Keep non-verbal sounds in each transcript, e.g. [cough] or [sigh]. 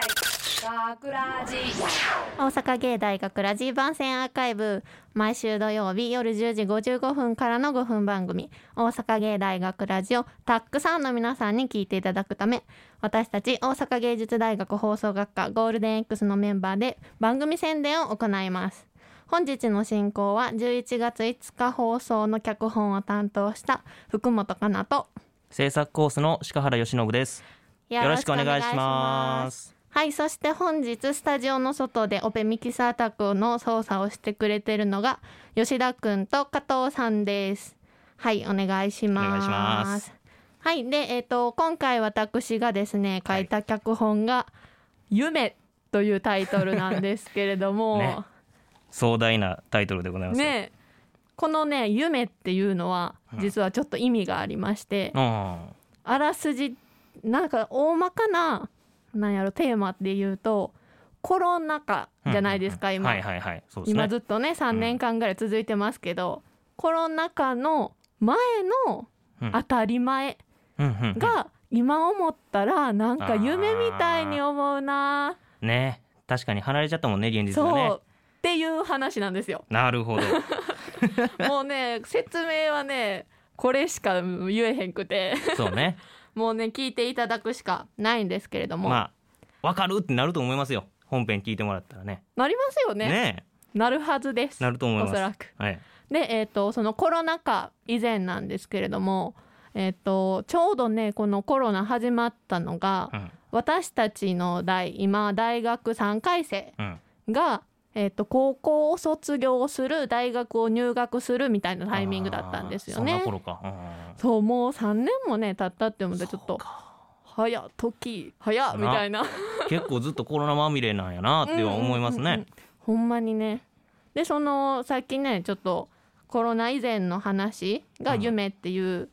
学ラジ。大阪芸大学ラジ番宣アーカイブ。毎週土曜日夜10時55分からの5分番組。大阪芸大学ラジをたくさんの皆さんに聞いていただくため。私たち大阪芸術大学放送学科ゴールデン X のメンバーで番組宣伝を行います。本日の進行は11月5日放送の脚本を担当した福本かなと。制作コースの鹿原由伸です。よよろしくお願いしますはいそして本日スタジオの外でオペミキサー宅の操作をしてくれてるのが吉田くんと加藤さんです。はいお願いします。お願いします。はいでえっ、と今回私がですね書いた脚本が「夢」というタイトルなんですけれども。[laughs] ね。壮大なタイトルでございますね。このね「夢」っていうのはうん。実はちょっと意味がありまして、うん。あらすじなんか大まかななんやろテーマっていうとコロナ禍じゃないですか、今、はいはいはい。そうですね。今ずっとね3年間ぐらい続いてますけど、コロナ禍の前のうん当たり前が今思ったらなんか夢みたいに思うな、ね。確かに離れちゃったもんね現実がそうねっていう話なんですよ。なるほど。[laughs] もうね説明はねこれしか言えへんくて。そうねもうね聞いていただくしかないんですけれども、まあわかるってなると思いますよ。本編聞いてもらったらね。なりますよね。ねなるはずです。なると思います。おそらく。はい。でえっ、とそのコロナ禍以前なんですけれどもえっ、とちょうどねこのコロナ始まったのが、うん。私たちの代今大学3回生うん。が、えっと高校を卒業する大学を入学するみたいなタイミングだったんですよね。頃か。うんそうもう3年もね経ったって思ってちょっと早っ時早っみたいな。結構ずっとコロナまみれなんやなっては思いますね。うんうんうんほんまにね。でそのさっきねちょっとコロナ以前の話が夢っていう、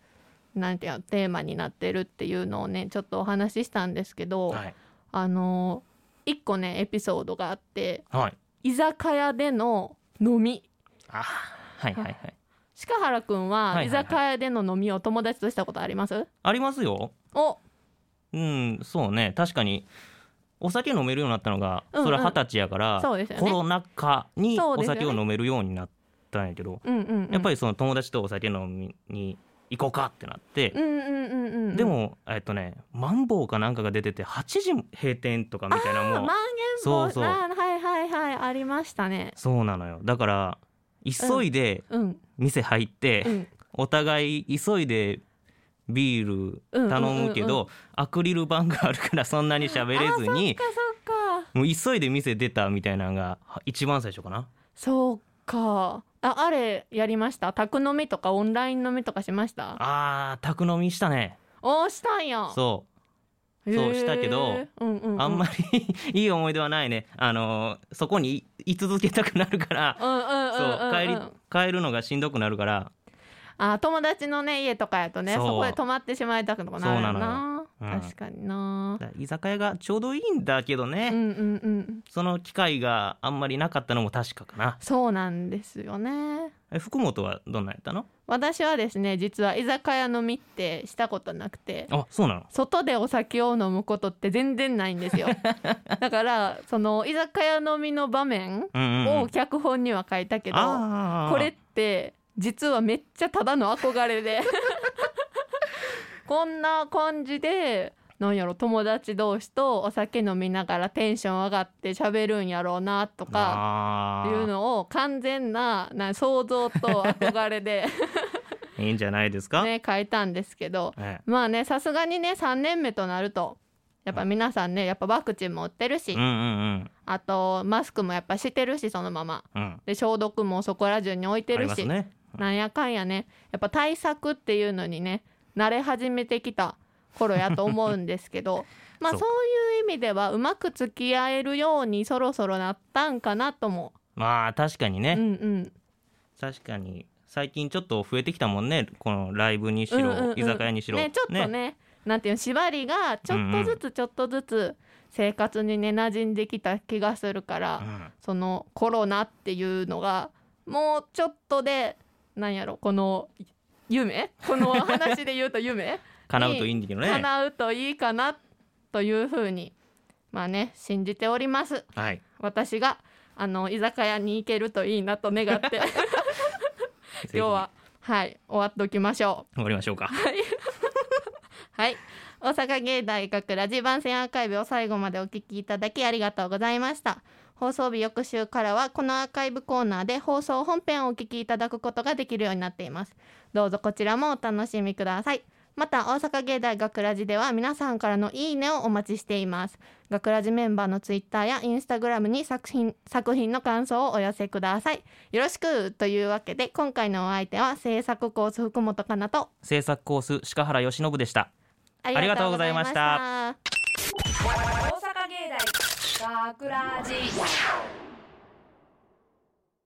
なんていうのテーマになってるっていうのをねちょっとお話ししたんですけど、はい。あの一個ねエピソードがあってはい居酒屋での飲み。あはいはいはい。鹿原くんは居酒屋での飲みを友達としたことあります、ありますよ。お。うんそうね。確かにお酒飲めるようになったのが、うんうん。それは二十歳やから、そうですよね。コロナ禍におそうですよね。酒を飲めるようになったんやけど、うんうん、うん、やっぱりその友達とお酒飲みに行こうかってなって、うんうんうんうんでもえっとねマンボウかなんかが出てて8時閉店とかみたいなもうまん延防そうそう。あーはいはいはいありましたね。そうなのよ。だから急いでうん店入って、うん。お互い急いでビール頼むけど、うん。うんうんアクリル板があるからそんなに喋れずにそっかそっか。もう急いで店出たみたいなのがは一番最初かな。そうか。ああれやりました？宅飲みとかオンライン飲みとかしました？あー宅飲みしたね。おーしたんや。そうそうしたけどうんうんうん、あんまりいい思い出はないね。あのーそこにい居続けたくなるからうんうんうんうんそう帰り帰るのがしんどくなるから。あ友達のね家とかやとねそこで泊まってしまいたくなるよそうなな確かにな。居酒屋がちょうどいいんだけどね、うんうんうん。その機会があんまりなかったのも確かかな。そうなんですよねえ福本はどんなんやったの？私はですね実は居酒屋飲みってしたことなくて。あそうなの？外でお酒を飲むことって全然ないんですよ。[laughs] だからその居酒屋飲みの場面うんうんうん。を脚本には書いたけど、あー。これって実はめっちゃただの憧れで。[laughs] こんな感じでなんやろ友達同士とお酒飲みながらテンション上がって喋るんやろうなとかいうのを完全なな想像と憧れで、[laughs] いいんじゃないですか、ね、書いたんですけど。えまあねさすがにね3年目となるとやっぱ皆さんねやっぱワクチンも打ってるし、えうんうん。あとマスクもやっぱしてるしそのまま。うん。うんで消毒もそこら中に置いてるし、ますね。なんやかんやねやっぱ対策っていうのにね慣れ始めてきた頃やと思うんですけど [laughs] まあそそうういう意味ではうまく付き合えるようにそろそろなったんかなとも、まあ確かにね、うんうん、確かに。最近ちょっと増えてきたもんね。このライブにしろ、うんうんうん。居酒屋にしろ。ねちょっとね。なんていうの縛りがちょっとずつちょっとずつ生活にね馴染んできた気がするから、うん。そのコロナっていうのがもうちょっとでなんやろこの夢？この話で言うと夢？叶うといいんだけどね。叶うといいかなというふうにまあね信じております。はい。私があの居酒屋に行けるといいなと願って。[laughs] 今日ははい終わっておきましょう。終わりましょうか。はい。[laughs] 大阪芸大学ラジ番宣アーカイブを最後までお聞きいただきありがとうございました。放送日翌週からはこのアーカイブコーナーで放送本編をお聞きいただくことができるようになっています。どうぞこちらもお楽しみくださいまた大阪芸大学ラジでは皆さんからのいいねをお待ちしています。学ラジメンバーのツイッターやインスタグラムに作品作品の感想をお寄せください。よろしくというわけで今回のお相手は制作コース福本かなと。制作コース鹿原由伸でした。ありがとうございました。りがとうございました。大阪芸大学ラジ